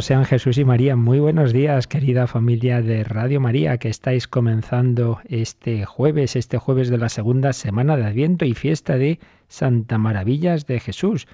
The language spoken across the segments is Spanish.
Sean Jesús y María. Muy buenos días, querida familia de Radio María, que estáis comenzando este jueves, este jueves de la segunda semana de Adviento y fiesta de Santa Maravillas de Jesús,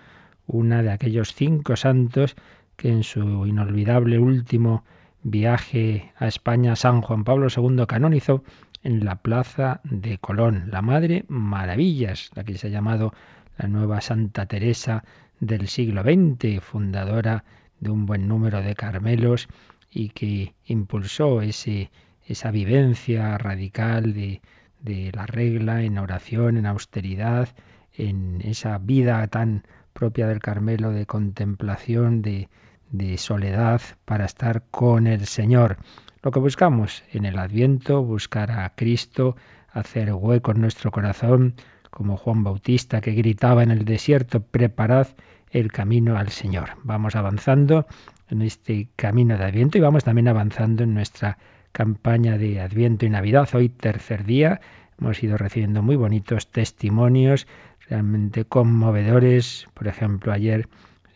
una de aquellos cinco santos que en su inolvidable último viaje a España San Juan Pablo II canonizó en la plaza de Colón, la Madre Maravillas, la que se ha llamado la nueva Santa Teresa del siglo XX, fundadora de un buen número de Carmelos y que impulsó ese, esa vivencia radical de, de la regla en oración, en austeridad, en esa vida tan propia del Carmelo de contemplación, de, de soledad para estar con el Señor. Lo que buscamos en el Adviento, buscar a Cristo, hacer hueco en nuestro corazón, como Juan Bautista que gritaba en el desierto, preparad el camino al Señor. Vamos avanzando en este camino de Adviento y vamos también avanzando en nuestra campaña de Adviento y Navidad. Hoy tercer día hemos ido recibiendo muy bonitos testimonios, realmente conmovedores. Por ejemplo, ayer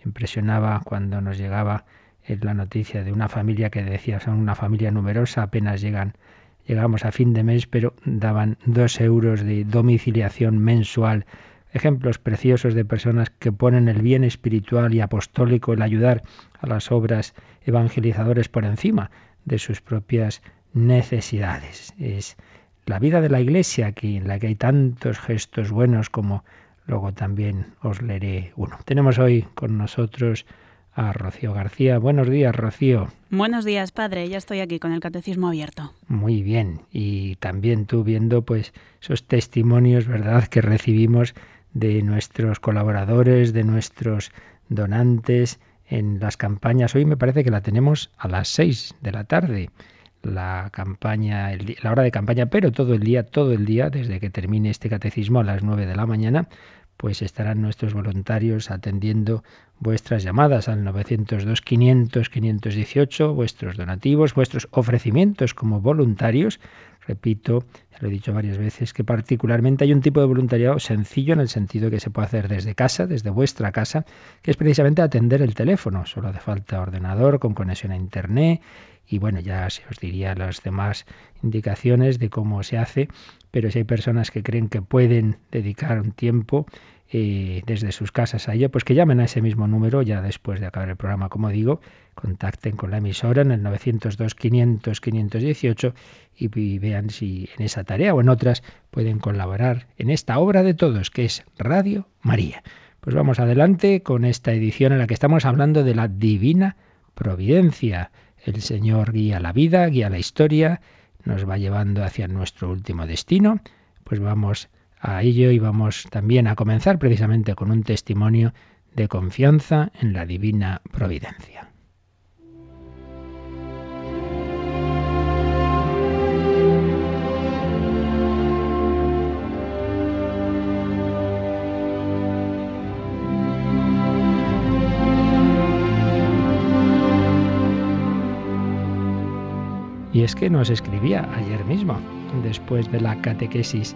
impresionaba cuando nos llegaba la noticia de una familia que decía son una familia numerosa, apenas llegan llegamos a fin de mes, pero daban dos euros de domiciliación mensual ejemplos preciosos de personas que ponen el bien espiritual y apostólico, el ayudar a las obras evangelizadoras por encima de sus propias necesidades. Es la vida de la Iglesia aquí, en la que hay tantos gestos buenos como luego también os leeré uno. Tenemos hoy con nosotros a Rocío García. Buenos días, Rocío. Buenos días, padre. Ya estoy aquí con el catecismo abierto. Muy bien. Y también tú viendo pues esos testimonios, ¿verdad?, que recibimos de nuestros colaboradores, de nuestros donantes en las campañas. Hoy me parece que la tenemos a las seis de la tarde, la campaña, la hora de campaña, pero todo el día, todo el día, desde que termine este catecismo a las nueve de la mañana, pues estarán nuestros voluntarios atendiendo vuestras llamadas al 902 500 518, vuestros donativos, vuestros ofrecimientos como voluntarios Repito, ya lo he dicho varias veces, que particularmente hay un tipo de voluntariado sencillo en el sentido que se puede hacer desde casa, desde vuestra casa, que es precisamente atender el teléfono. Solo hace falta ordenador con conexión a Internet y bueno, ya se os diría las demás indicaciones de cómo se hace, pero si hay personas que creen que pueden dedicar un tiempo eh, desde sus casas a ello, pues que llamen a ese mismo número ya después de acabar el programa, como digo, contacten con la emisora en el 902 500 518 y, vean si en esa tarea o en otras pueden colaborar en esta obra de todos que es Radio María. Pues vamos adelante con esta edición en la que estamos hablando de la divina providencia. El Señor guía la vida, guía la historia, nos va llevando hacia nuestro último destino. Pues vamos a ello y vamos también a comenzar precisamente con un testimonio de confianza en la divina providencia. Y es que nos escribía ayer mismo, después de la catequesis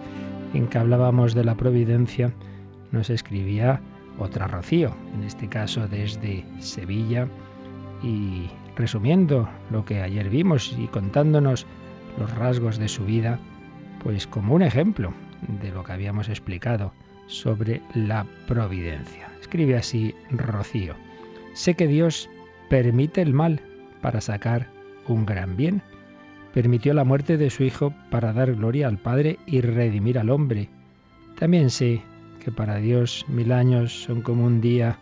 en que hablábamos de la providencia, nos escribía otra Rocío, en este caso desde Sevilla, y resumiendo lo que ayer vimos y contándonos los rasgos de su vida, pues como un ejemplo de lo que habíamos explicado sobre la providencia. Escribe así Rocío, sé que Dios permite el mal para sacar un gran bien permitió la muerte de su Hijo para dar gloria al Padre y redimir al hombre. También sé que para Dios mil años son como un día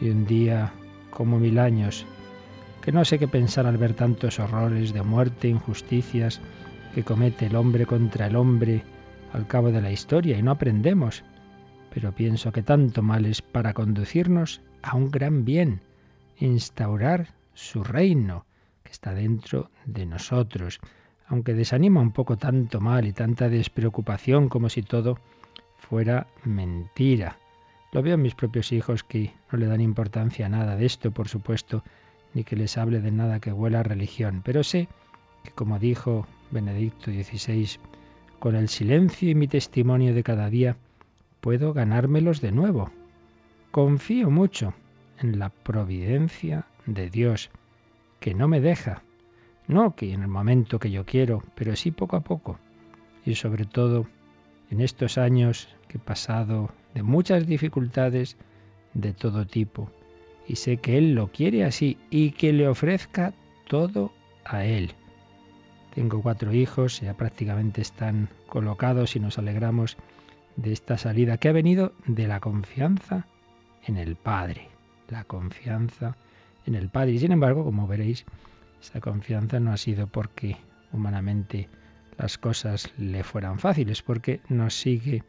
y un día como mil años, que no sé qué pensar al ver tantos horrores de muerte, injusticias que comete el hombre contra el hombre al cabo de la historia y no aprendemos, pero pienso que tanto mal es para conducirnos a un gran bien, instaurar su reino, que está dentro de nosotros. aunque desanima un poco tanto mal y tanta despreocupación como si todo fuera mentira. Lo veo en mis propios hijos que no le dan importancia a nada de esto, por supuesto, ni que les hable de nada que huela a religión, pero sé que, como dijo Benedicto XVI, con el silencio y mi testimonio de cada día, puedo ganármelos de nuevo. Confío mucho en la providencia de Dios, que no me deja, no que en el momento que yo quiero, pero sí poco a poco. Y sobre todo en estos años que he pasado de muchas dificultades de todo tipo. Y sé que Él lo quiere así y que le ofrezca todo a Él. Tengo cuatro hijos, ya prácticamente están colocados y nos alegramos de esta salida que ha venido de la confianza en el Padre. La confianza en el Padre. Y sin embargo, como veréis, esa confianza no ha sido porque humanamente las cosas le fueran fáciles, porque nos sigue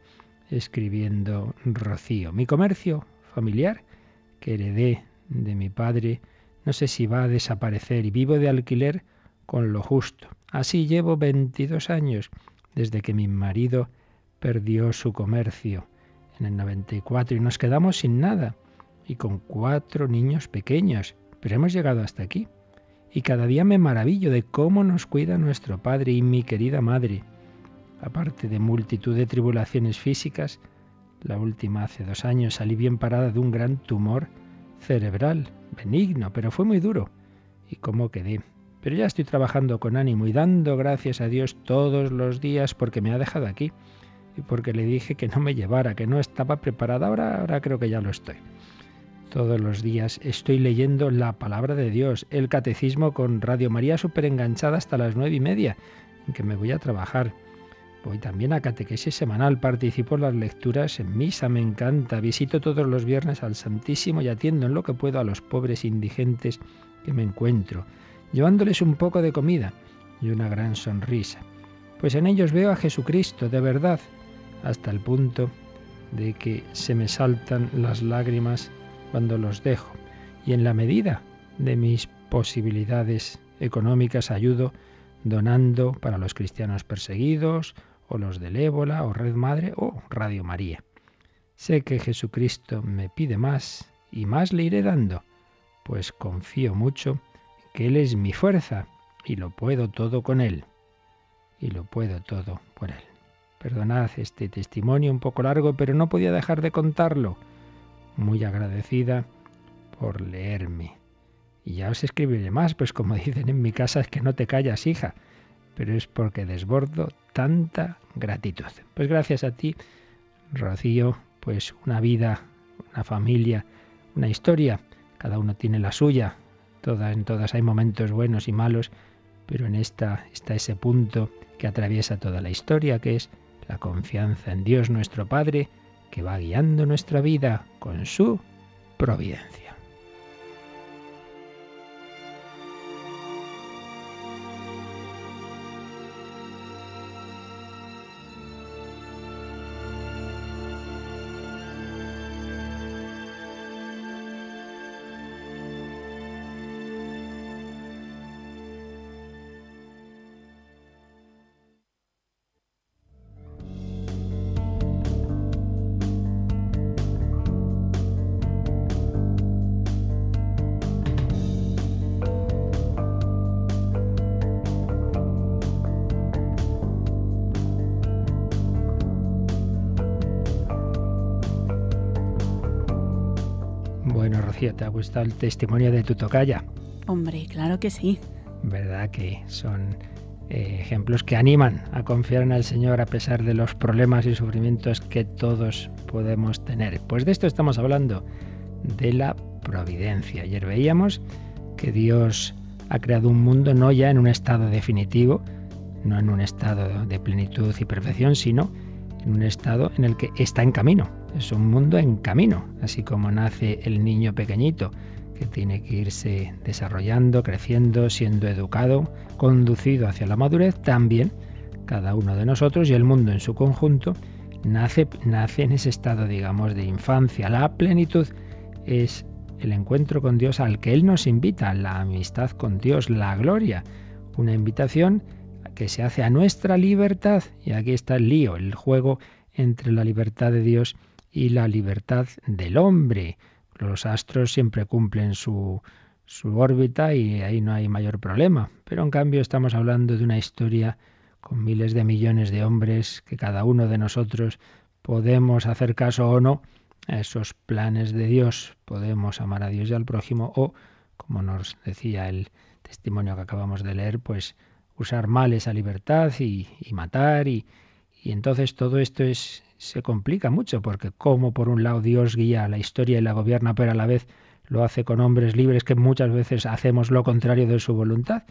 escribiendo Rocío. Mi comercio familiar, que heredé de mi padre, no sé si va a desaparecer y vivo de alquiler con lo justo. Así llevo 22 años desde que mi marido perdió su comercio en el 94 y nos quedamos sin nada y con cuatro niños pequeños, pero hemos llegado hasta aquí y cada día me maravillo de cómo nos cuida nuestro Padre y mi querida Madre. Aparte de multitud de tribulaciones físicas, la última hace dos años salí bien parada de un gran tumor cerebral, benigno, pero fue muy duro. ¿Y cómo quedé? Pero ya estoy trabajando con ánimo y dando gracias a Dios todos los días porque me ha dejado aquí y porque le dije que no me llevara, que no estaba preparada. Ahora, ahora creo que ya lo estoy. Todos los días estoy leyendo la palabra de Dios, el catecismo con Radio María súper enganchada hasta las nueve y media, en que me voy a trabajar. Voy también a catequesis semanal, participo en las lecturas en misa, me encanta, visito todos los viernes al Santísimo y atiendo en lo que puedo a los pobres indigentes que me encuentro, llevándoles un poco de comida y una gran sonrisa. Pues en ellos veo a Jesucristo de verdad, hasta el punto de que se me saltan las lágrimas cuando los dejo. Y en la medida de mis posibilidades económicas ayudo donando para los cristianos perseguidos, o los del ébola, o Red Madre, o Radio María. Sé que Jesucristo me pide más y más le iré dando, pues confío mucho que Él es mi fuerza y lo puedo todo con Él. Y lo puedo todo por Él. Perdonad este testimonio un poco largo, pero no podía dejar de contarlo muy agradecida por leerme. Y ya os escribiré más, pues como dicen en mi casa es que no te callas, hija, pero es porque desbordo tanta gratitud. Pues gracias a ti, Rocío, pues una vida, una familia, una historia, cada uno tiene la suya, todas, en todas hay momentos buenos y malos, pero en esta está ese punto que atraviesa toda la historia, que es la confianza en Dios nuestro Padre, que va guiando nuestra vida con su providencia. ¿Te ha gustado el testimonio de tu tocaya? Hombre, claro que sí. ¿Verdad que son eh, ejemplos que animan a confiar en el Señor a pesar de los problemas y sufrimientos que todos podemos tener? Pues de esto estamos hablando, de la providencia. Ayer veíamos que Dios ha creado un mundo no ya en un estado definitivo, no en un estado de plenitud y perfección, sino en un estado en el que está en camino. Es un mundo en camino, así como nace el niño pequeñito, que tiene que irse desarrollando, creciendo, siendo educado, conducido hacia la madurez, también cada uno de nosotros y el mundo en su conjunto nace, nace en ese estado, digamos, de infancia. La plenitud es el encuentro con Dios al que Él nos invita, la amistad con Dios, la gloria, una invitación que se hace a nuestra libertad. Y aquí está el lío, el juego entre la libertad de Dios y la libertad del hombre. Los astros siempre cumplen su, su órbita y ahí no hay mayor problema. Pero en cambio estamos hablando de una historia con miles de millones de hombres que cada uno de nosotros podemos hacer caso o no a esos planes de Dios. Podemos amar a Dios y al prójimo o, como nos decía el testimonio que acabamos de leer, pues usar mal esa libertad y, matar y, y entonces todo esto es, se complica mucho porque como por un lado Dios guía la historia y la gobierna, pero a la vez lo hace con hombres libres que muchas veces hacemos lo contrario de su voluntad.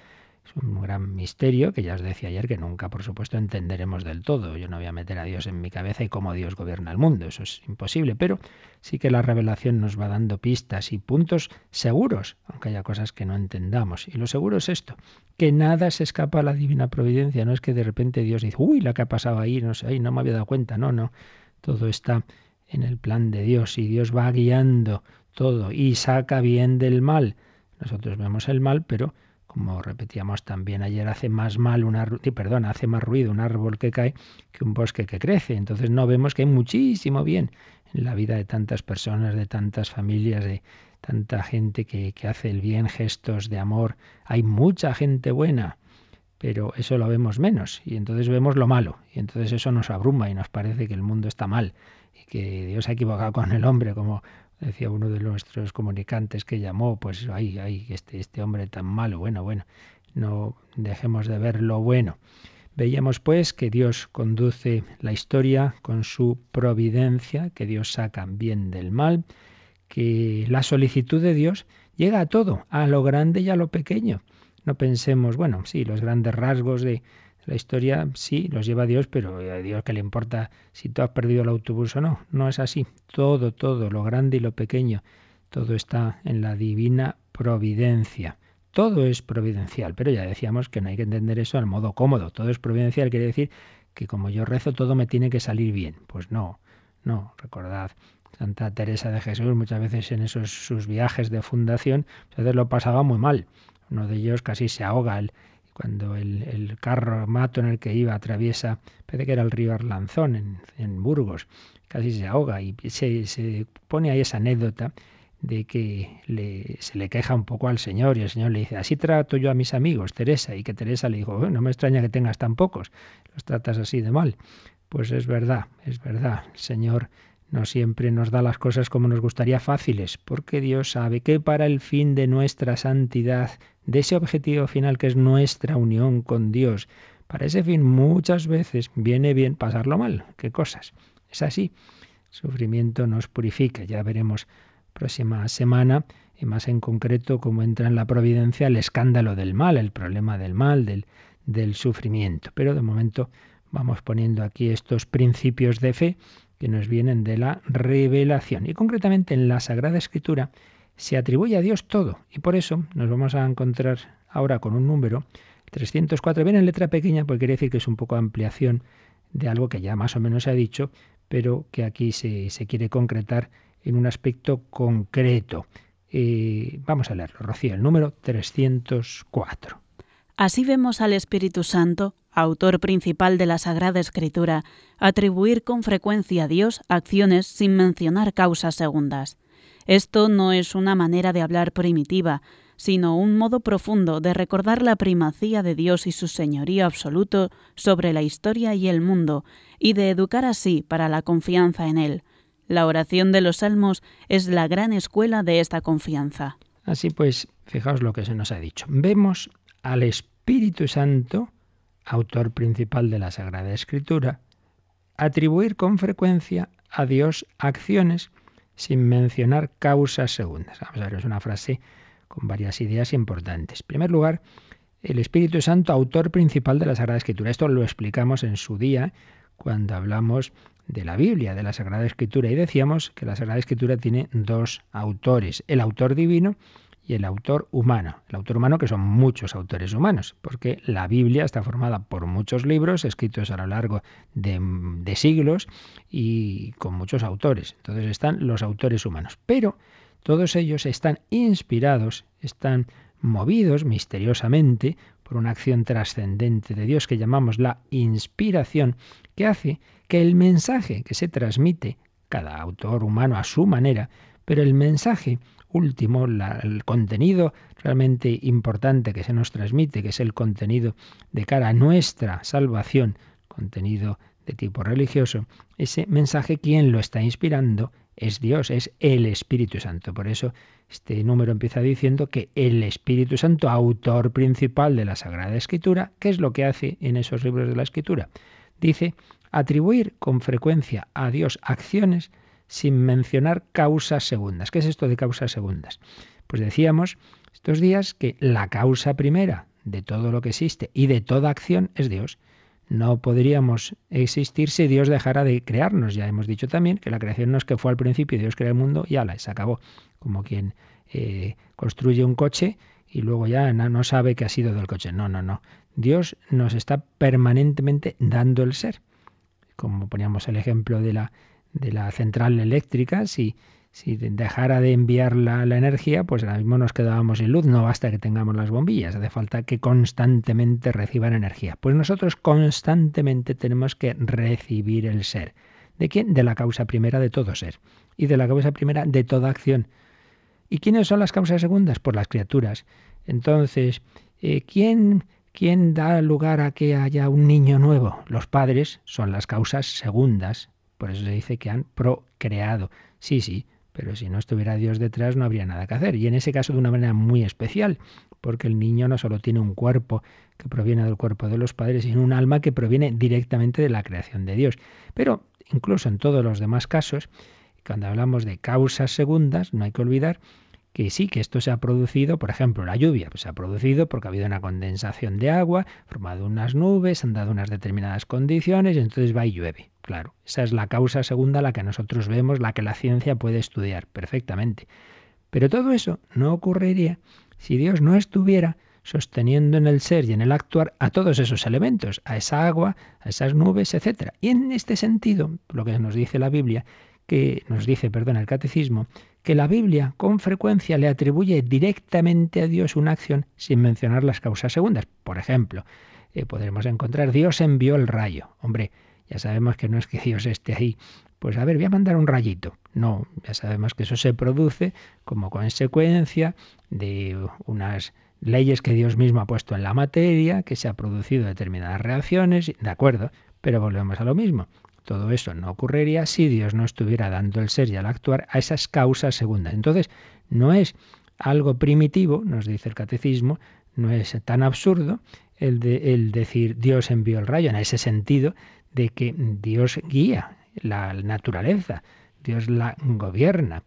Es un gran misterio que ya os decía ayer que nunca, por supuesto, entenderemos del todo. Yo no voy a meter a Dios en mi cabeza y cómo Dios gobierna el mundo, eso es imposible, pero sí que la revelación nos va dando pistas y puntos seguros, aunque haya cosas que no entendamos. Y lo seguro es esto, que nada se escapa a la divina providencia, no es que de repente Dios dice, uy, la que ha pasado ahí, no sé, no me había dado cuenta, no, no, todo está en el plan de Dios y Dios va guiando todo y saca bien del mal. Nosotros vemos el mal, pero como repetíamos también ayer, hace más mal una, perdón, hace más ruido un árbol que cae que un bosque que crece. Entonces no vemos que hay muchísimo bien en la vida de tantas personas, de tantas familias, de tanta gente que, que hace el bien, gestos de amor. Hay mucha gente buena, pero eso lo vemos menos y entonces vemos lo malo y entonces eso nos abruma y nos parece que el mundo está mal y que Dios ha equivocado con el hombre, como decía uno de nuestros comunicantes que llamó, pues ay, ay, este, este hombre tan malo, bueno, bueno, no dejemos de ver lo bueno. Veíamos pues que Dios conduce la historia con su providencia, que Dios saca bien del mal, que la solicitud de Dios llega a todo, a lo grande y a lo pequeño. No pensemos, bueno, sí, los grandes rasgos de, la historia sí los lleva Dios, pero a Dios que le importa si tú has perdido el autobús o no. No es así. Todo, todo, lo grande y lo pequeño, todo está en la divina providencia. Todo es providencial, pero ya decíamos que no hay que entender eso al modo cómodo. Todo es providencial quiere decir que como yo rezo todo me tiene que salir bien. Pues no, no, recordad. Santa Teresa de Jesús muchas veces en esos sus viajes de fundación, muchas veces lo pasaba muy mal. Uno de ellos casi se ahoga el, cuando el, carro mato en el que iba atraviesa, parece que era el río Arlanzón en, Burgos, casi se ahoga y se, pone ahí esa anécdota de que se le queja un poco al Señor y el Señor le dice, así trato yo a mis amigos, Teresa, y que Teresa le dijo, no me extraña que tengas tan pocos, los tratas así de mal. Pues es verdad, es verdad, el Señor no siempre nos da las cosas como nos gustaría fáciles, porque Dios sabe que para el fin de nuestra santidad, de ese objetivo final que es nuestra unión con Dios, para ese fin muchas veces viene bien pasarlo mal. ¿Qué cosas? Es así. Sufrimiento nos purifica. Ya veremos próxima semana y más en concreto cómo entra en la providencia el escándalo del mal, el problema del mal, del, del sufrimiento. Pero de momento vamos poniendo aquí estos principios de fe que nos vienen de la revelación. Y concretamente en la Sagrada Escritura se atribuye a Dios todo. Y por eso nos vamos a encontrar ahora con un número 304. Viene en letra pequeña porque quiere decir que es un poco ampliación de algo que ya más o menos se ha dicho, pero que aquí se, quiere concretar en un aspecto concreto. Eh, vamos a leerlo, Rocío, el número 304. Así vemos al Espíritu Santo autor principal de la Sagrada Escritura, atribuir con frecuencia a Dios acciones sin mencionar causas segundas. Esto no es una manera de hablar primitiva, sino un modo profundo de recordar la primacía de Dios y su señorío absoluto sobre la historia y el mundo, y de educar así para la confianza en Él. La oración de los salmos es la gran escuela de esta confianza. Así pues, fijaos lo que se nos ha dicho. Vemos al Espíritu Santo autor principal de la Sagrada Escritura, atribuir con frecuencia a Dios acciones sin mencionar causas segundas. Vamos a ver, es una frase con varias ideas importantes. En primer lugar, el Espíritu Santo, autor principal de la Sagrada Escritura. Esto lo explicamos en su día cuando hablamos de la Biblia, de la Sagrada Escritura, y decíamos que la Sagrada Escritura tiene dos autores, el autor divino y el autor humano. El autor humano que son muchos autores humanos, porque la Biblia está formada por muchos libros escritos a lo largo de, de siglos y con muchos autores. Entonces están los autores humanos. Pero todos ellos están inspirados, están movidos misteriosamente por una acción trascendente de Dios que llamamos la inspiración, que hace que el mensaje que se transmite, cada autor humano a su manera, pero el mensaje último, el contenido realmente importante que se nos transmite, que es el contenido de cara a nuestra salvación, contenido de tipo religioso, ese mensaje, quien lo está inspirando es Dios, es el Espíritu Santo. Por eso este número empieza diciendo que el Espíritu Santo, autor principal de la Sagrada Escritura, ¿qué es lo que hace en esos libros de la Escritura? Dice atribuir con frecuencia a Dios acciones sin mencionar causas segundas. ¿Qué es esto de causas segundas? Pues decíamos estos días que la causa primera de todo lo que existe y de toda acción es Dios. No podríamos existir si Dios dejara de crearnos. Ya hemos dicho también que la creación no es que fue al principio, Dios crea el mundo y ala, se acabó. Como quien eh, construye un coche y luego ya no sabe qué ha sido del coche. No, no, no. Dios nos está permanentemente dando el ser. Como poníamos el ejemplo de la, de la central eléctrica, si, si dejara de enviar la, energía, pues ahora mismo nos quedábamos sin luz. No basta que tengamos las bombillas, hace falta que constantemente reciban energía. Pues nosotros constantemente tenemos que recibir el ser. ¿De quién? De la causa primera de todo ser. Y de la causa primera de toda acción. ¿Y quiénes son las causas segundas? Pues las criaturas. Entonces, eh, ¿quién, ¿quién da lugar a que haya un niño nuevo? Los padres son las causas segundas. Por eso se dice que han procreado. Sí, sí, pero si no estuviera Dios detrás no habría nada que hacer. Y en ese caso de una manera muy especial, porque el niño no solo tiene un cuerpo que proviene del cuerpo de los padres, sino un alma que proviene directamente de la creación de Dios. Pero incluso en todos los demás casos, cuando hablamos de causas segundas, no hay que olvidar que sí, que esto se ha producido, por ejemplo, la lluvia, pues se ha producido porque ha habido una condensación de agua, formado unas nubes, han dado unas determinadas condiciones y entonces va y llueve. Claro, esa es la causa segunda, la que nosotros vemos, la que la ciencia puede estudiar perfectamente. Pero todo eso no ocurriría si Dios no estuviera sosteniendo en el ser y en el actuar a todos esos elementos, a esa agua, a esas nubes, etc. Y en este sentido, lo que nos dice la Biblia, que nos dice, perdón, el catecismo, que la Biblia con frecuencia le atribuye directamente a Dios una acción sin mencionar las causas segundas. Por ejemplo, eh, podremos encontrar Dios envió el rayo. Hombre, ya sabemos que no es que Dios esté ahí. Pues a ver, voy a mandar un rayito. No, ya sabemos que eso se produce como consecuencia de unas leyes que Dios mismo ha puesto en la materia, que se ha producido determinadas reacciones, de acuerdo, pero volvemos a lo mismo. Todo eso no ocurriría si Dios no estuviera dando el ser y al actuar a esas causas segundas. Entonces, no es algo primitivo, nos dice el catecismo, no es tan absurdo el, de, el decir Dios envió el rayo en ese sentido de que Dios guía la naturaleza, Dios la gobierna.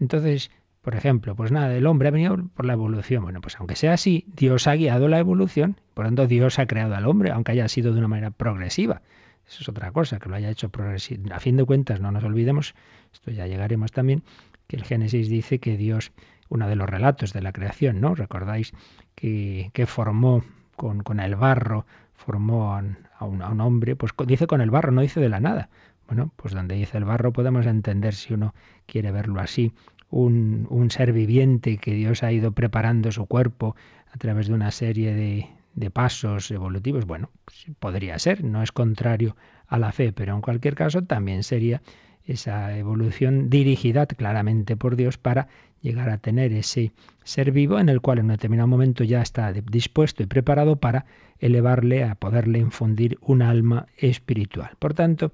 Entonces, por ejemplo, pues nada, el hombre ha venido por la evolución. Bueno, pues aunque sea así, Dios ha guiado la evolución, por lo tanto Dios ha creado al hombre, aunque haya sido de una manera progresiva. Eso es otra cosa, que lo haya hecho progresivo. A fin de cuentas, no nos olvidemos, esto ya llegaremos también, que el Génesis dice que Dios, uno de los relatos de la creación, ¿no? Recordáis que, que formó con, con el barro, formó a un, a un, hombre, pues dice con el barro, no dice de la nada. Bueno, pues donde dice el barro podemos entender, si uno quiere verlo así, un, un ser viviente que Dios ha ido preparando su cuerpo a través de una serie de, de pasos evolutivos. Bueno, pues podría ser, no es contrario a la fe, pero en cualquier caso también sería esa evolución dirigida claramente por Dios para llegar a tener ese ser vivo en el cual en un determinado momento ya está dispuesto y preparado para elevarle, a poderle infundir un alma espiritual. Por tanto,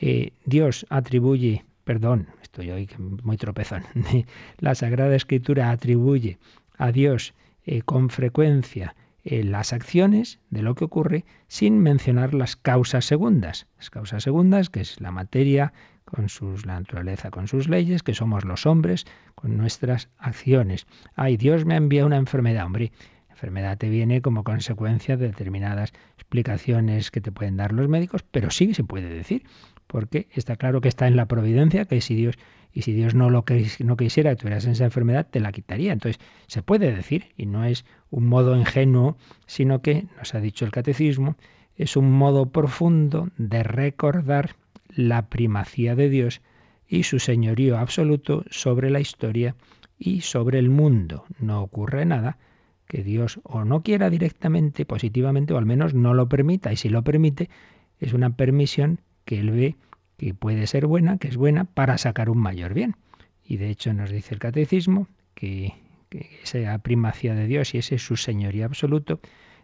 eh, Dios atribuye, perdón, estoy hoy muy tropezón, la Sagrada Escritura atribuye a Dios eh, con frecuencia eh, las acciones de lo que ocurre sin mencionar las causas segundas. Las causas segundas, que es la materia con sus, la naturaleza con sus leyes, que somos los hombres con nuestras acciones. Ay, Dios me enviado una enfermedad, hombre. La enfermedad te viene como consecuencia de determinadas explicaciones que te pueden dar los médicos, pero sí se puede decir, porque está claro que está en la providencia, que si Dios y si Dios no lo no quisiera que tuvieras esa enfermedad, te la quitaría. Entonces, se puede decir, y no es un modo ingenuo, sino que, nos ha dicho el catecismo, es un modo profundo de recordar la primacía de Dios y su señorío absoluto sobre la historia y sobre el mundo. No ocurre nada que Dios o no quiera directamente, positivamente, o al menos no lo permita. Y si lo permite, es una permisión que Él ve que puede ser buena, que es buena, para sacar un mayor bien. Y de hecho nos dice el catecismo que, que esa primacía de Dios y ese su señoría absoluto,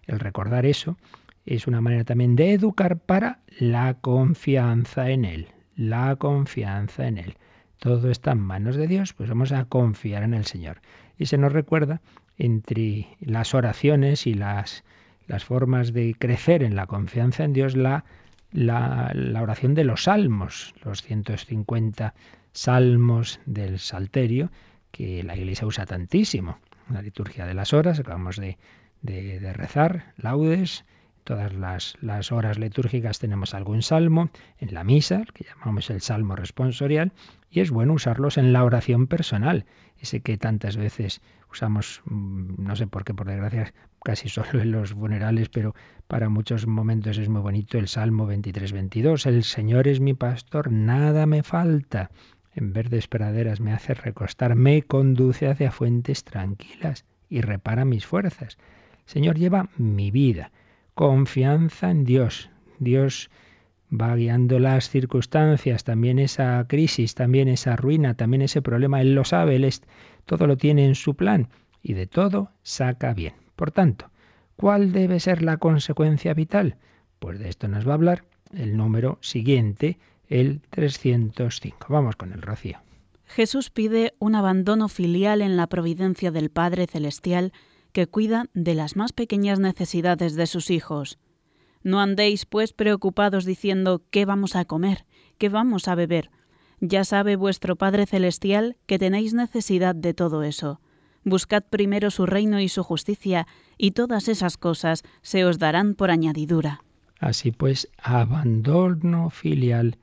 el recordar eso, es una manera también de educar para la confianza en Él, la confianza en Él. Todo está en manos de Dios, pues vamos a confiar en el Señor. Y se nos recuerda entre las oraciones y las, las formas de crecer en la confianza en Dios la, la, la oración de los salmos, los 150 salmos del Salterio, que la Iglesia usa tantísimo. La liturgia de las horas, acabamos de, de, rezar, laudes, todas las, las, horas litúrgicas tenemos algún salmo, en la misa, que llamamos el salmo responsorial, y es bueno usarlos en la oración personal, ese que tantas veces usamos, mm, no sé por qué, por desgracia, casi solo en los funerales, pero para muchos momentos es muy bonito el Salmo 23-22, el Señor es mi pastor, nada me falta. En verdes praderas me hace recostar, me conduce hacia fuentes tranquilas y repara mis fuerzas. Señor lleva mi vida confianza en Dios. Dios va guiando las circunstancias, también esa crisis, también esa ruina, también ese problema, Él lo sabe, Él todo lo tiene en su plan y de todo saca bien. Por tanto, ¿cuál debe ser la consecuencia vital? Pues de esto nos va a hablar el número siguiente, el 305. Vamos con el rocío. Jesús pide un abandono filial en la providencia del Padre Celestial que cuida de las más pequeñas necesidades de sus hijos. No andéis, pues, preocupados diciendo ¿qué vamos a comer? ¿qué vamos a beber? Ya sabe vuestro Padre Celestial que tenéis necesidad de todo eso. Buscad primero su reino y su justicia, y todas esas cosas se os darán por añadidura. Así pues, abandono filial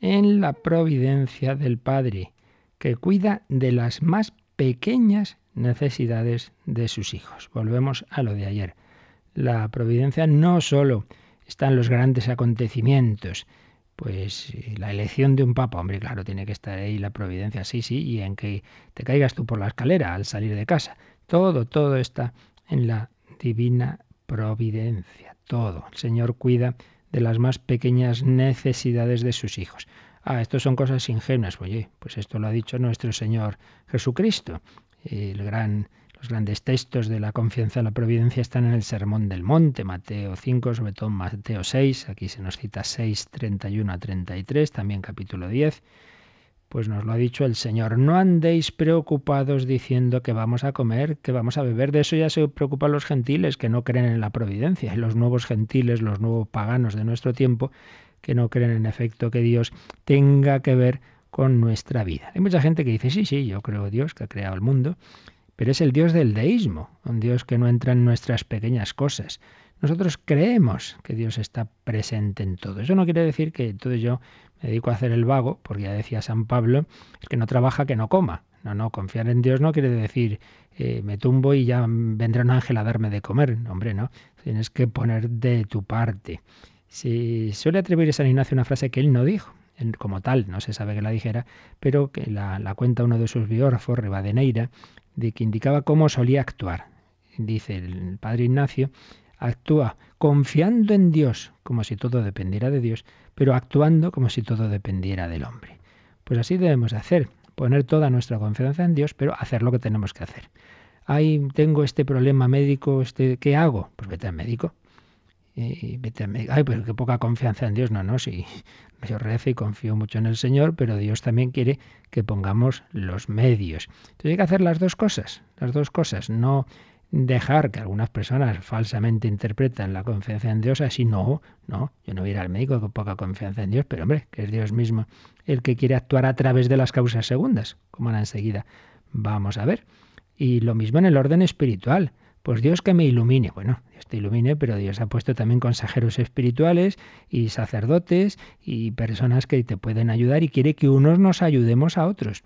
en la providencia del Padre, que cuida de las más pequeñas necesidades de sus hijos. Volvemos a lo de ayer. La providencia no solo está en los grandes acontecimientos, pues la elección de un papa, hombre, claro, tiene que estar ahí la providencia, sí, sí, y en que te caigas tú por la escalera al salir de casa. Todo, todo está en la divina providencia, todo. El Señor cuida de las más pequeñas necesidades de sus hijos. Ah, esto son cosas ingenuas. Oye, pues esto lo ha dicho nuestro Señor Jesucristo el gran, los grandes textos de la confianza en la providencia están en el Sermón del Monte, Mateo 5, sobre todo Mateo 6, aquí se nos cita 6, 31 a 33, también capítulo 10. Pues nos lo ha dicho el Señor, no andéis preocupados diciendo que vamos a comer, que vamos a beber, de eso ya se preocupan los gentiles que no creen en la providencia, y los nuevos gentiles, los nuevos paganos de nuestro tiempo, que no creen en efecto que Dios tenga que ver con nuestra vida. Hay mucha gente que dice, sí, sí, yo creo Dios que ha creado el mundo, pero es el Dios del deísmo, un Dios que no entra en nuestras pequeñas cosas. Nosotros creemos que Dios está presente en todo. Eso no quiere decir que entonces yo me dedico a hacer el vago, porque ya decía San Pablo, el que no trabaja que no coma. No, no, confiar en Dios no quiere decir eh, me tumbo y ya vendrá un ángel a darme de comer. hombre, no. Tienes que poner de tu parte. Si suele atribuir a San Ignacio una frase que él no dijo, como tal, no se sabe que la dijera, pero que la, cuenta uno de sus biógrafos, Rivadeneira, de que indicaba cómo solía actuar. Dice el padre Ignacio, actúa confiando en Dios, como si todo dependiera de Dios, pero actuando como si todo dependiera del hombre. Pues así debemos hacer, poner toda nuestra confianza en Dios, pero hacer lo que tenemos que hacer. Ay, tengo este problema médico, este, ¿qué hago? Pues vete al médico. Y. Ay, pero qué poca confianza en Dios. No, no, sí. Yo rezo y confío mucho en el Señor, pero Dios también quiere que pongamos los medios. Entonces hay que hacer las dos cosas, las dos cosas, no dejar que algunas personas falsamente interpretan la confianza en Dios así, no, no, yo no voy a ir al médico con poca confianza en Dios, pero hombre, que es Dios mismo el que quiere actuar a través de las causas segundas, como ahora enseguida vamos a ver. Y lo mismo en el orden espiritual. Pues Dios que me ilumine. Bueno, Dios te ilumine, pero Dios ha puesto también consejeros espirituales y sacerdotes y personas que te pueden ayudar y quiere que unos nos ayudemos a otros.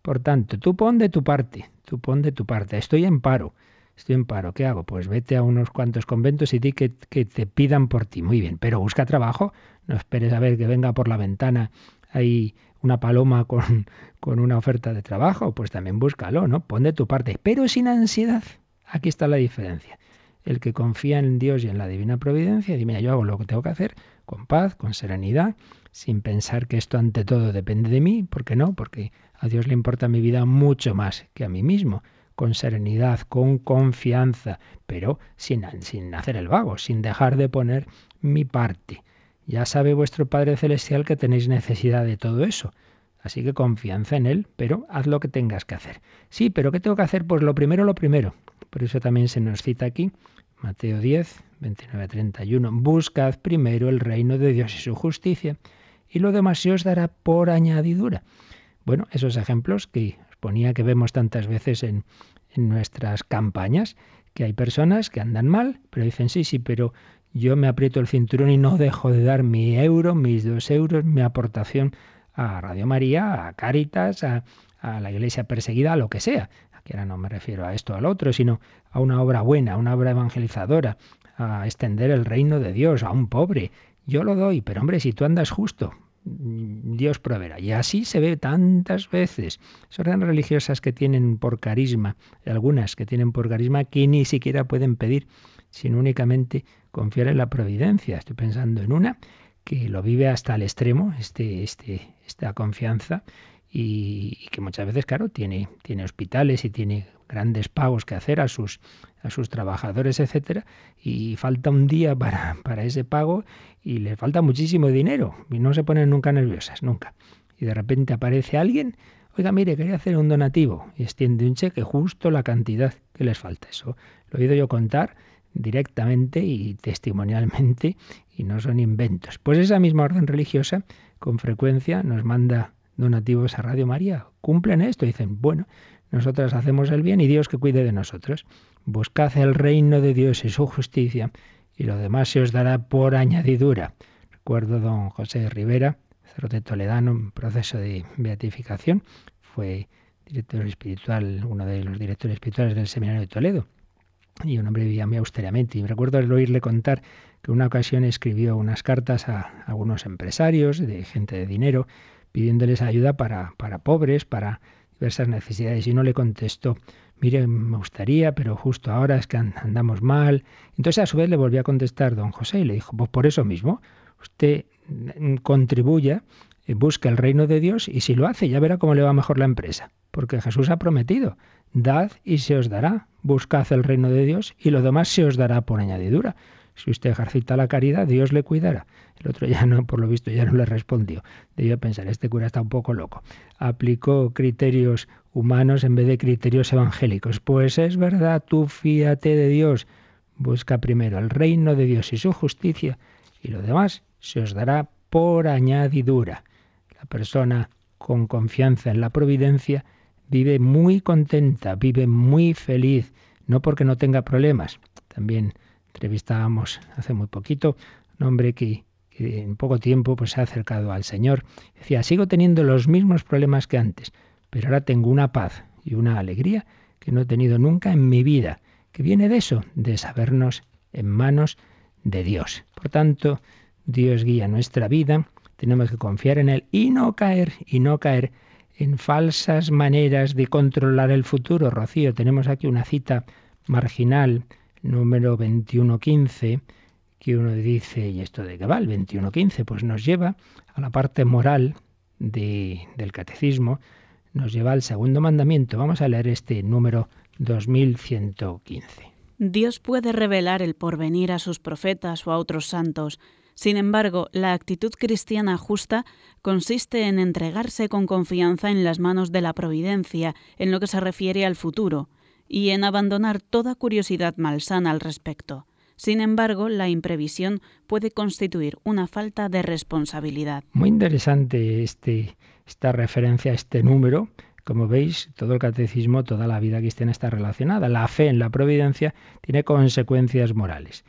Por tanto, tú pon de tu parte, tú pon de tu parte. Estoy en paro, estoy en paro. ¿Qué hago? Pues vete a unos cuantos conventos y di que, que te pidan por ti. Muy bien, pero busca trabajo. No esperes a ver que venga por la ventana ahí una paloma con, con una oferta de trabajo. Pues también búscalo, ¿no? Pon de tu parte, pero sin ansiedad Aquí está la diferencia. El que confía en Dios y en la divina providencia, dice, mira, yo hago lo que tengo que hacer con paz, con serenidad, sin pensar que esto ante todo depende de mí, ¿por qué no? Porque a Dios le importa mi vida mucho más que a mí mismo, con serenidad, con confianza, pero sin, sin hacer el vago, sin dejar de poner mi parte. Ya sabe vuestro Padre Celestial que tenéis necesidad de todo eso. Así que confianza en Él, pero haz lo que tengas que hacer. Sí, pero ¿qué tengo que hacer? Pues lo primero, lo primero. Por eso también se nos cita aquí, Mateo 10, 29 31. Buscad primero el reino de Dios y su justicia, y lo demás se os dará por añadidura. Bueno, esos ejemplos que os ponía que vemos tantas veces en, en nuestras campañas, que hay personas que andan mal, pero dicen, sí, sí, pero yo me aprieto el cinturón y no dejo de dar mi euro, mis dos euros, mi aportación a Radio María, a Cáritas, a, la iglesia perseguida, a lo que sea. Aquí ahora no me refiero a esto o al otro, sino a una obra buena, a una obra evangelizadora, a extender el reino de Dios a un pobre. Yo lo doy, pero hombre, si tú andas justo, Dios proveerá. Y así se ve tantas veces. Son religiosas que tienen por carisma, algunas que tienen por carisma que ni siquiera pueden pedir, sino únicamente confiar en la providencia. Estoy pensando en una que lo vive hasta el extremo, este, este, esta confianza, y, que muchas veces, claro, tiene, tiene hospitales y tiene grandes pagos que hacer a sus, a sus trabajadores, etcétera, y falta un día para, para ese pago y le falta muchísimo dinero y no se ponen nunca nerviosas, nunca. Y de repente aparece alguien, oiga, mire, quería hacer un donativo y extiende un cheque justo la cantidad que les falta. Eso lo he oído yo contar directamente y testimonialmente y no son inventos. Pues esa misma orden religiosa con frecuencia nos manda donativos a Radio María. Cumplen esto, dicen, bueno, nosotras hacemos el bien y Dios que cuide de nosotros. Buscad el reino de Dios y su justicia y lo demás se os dará por añadidura. Recuerdo don José Rivera, sacerdote toledano en proceso de beatificación, fue director espiritual, uno de los directores espirituales del Seminario de Toledo y un hombre vivía muy austeramente. Y recuerdo oírle contar que una ocasión escribió unas cartas a algunos empresarios de gente de dinero pidiéndoles ayuda para, para pobres, para diversas necesidades. Y uno le contestó, mire, me gustaría, pero justo ahora es que andamos mal. Entonces a su vez le volvió a contestar don José y le dijo, pues por eso mismo, usted contribuya, eh, busque el reino de Dios y si lo hace ya verá cómo le va mejor la empresa. Porque Jesús ha prometido, Dad y se os dará. Buscad el reino de Dios y lo demás se os dará por añadidura. Si usted ejercita la caridad, Dios le cuidará. El otro ya no, por lo visto, ya no le respondió. Debió pensar, este cura está un poco loco. Aplicó criterios humanos en vez de criterios evangélicos. Pues es verdad, tú fíate de Dios. Busca primero el reino de Dios y su justicia y lo demás se os dará por añadidura. La persona con confianza en la providencia vive muy contenta, vive muy feliz, no porque no tenga problemas. También entrevistábamos hace muy poquito un hombre que, en poco tiempo pues, se ha acercado al Señor. Decía, sigo teniendo los mismos problemas que antes, pero ahora tengo una paz y una alegría que no he tenido nunca en mi vida, que viene de eso, de sabernos en manos de Dios. Por tanto, Dios guía nuestra vida, tenemos que confiar en Él y no caer, y no caer en falsas maneras de controlar el futuro. Rocío, tenemos aquí una cita marginal, número 2115, que uno dice, ¿y esto de qué va? El 2115, pues nos lleva a la parte moral de, del catecismo, nos lleva al segundo mandamiento. Vamos a leer este número 2115. Dios puede revelar el porvenir a sus profetas o a otros santos, sin embargo, la actitud cristiana justa consiste en entregarse con confianza en las manos de la providencia en lo que se refiere al futuro, y en abandonar toda curiosidad malsana al respecto. Sin embargo, la imprevisión puede constituir una falta de responsabilidad. Muy interesante este, esta referencia a este número. Como veis, todo el catecismo, toda la vida cristiana está relacionada. La fe en la providencia tiene consecuencias morales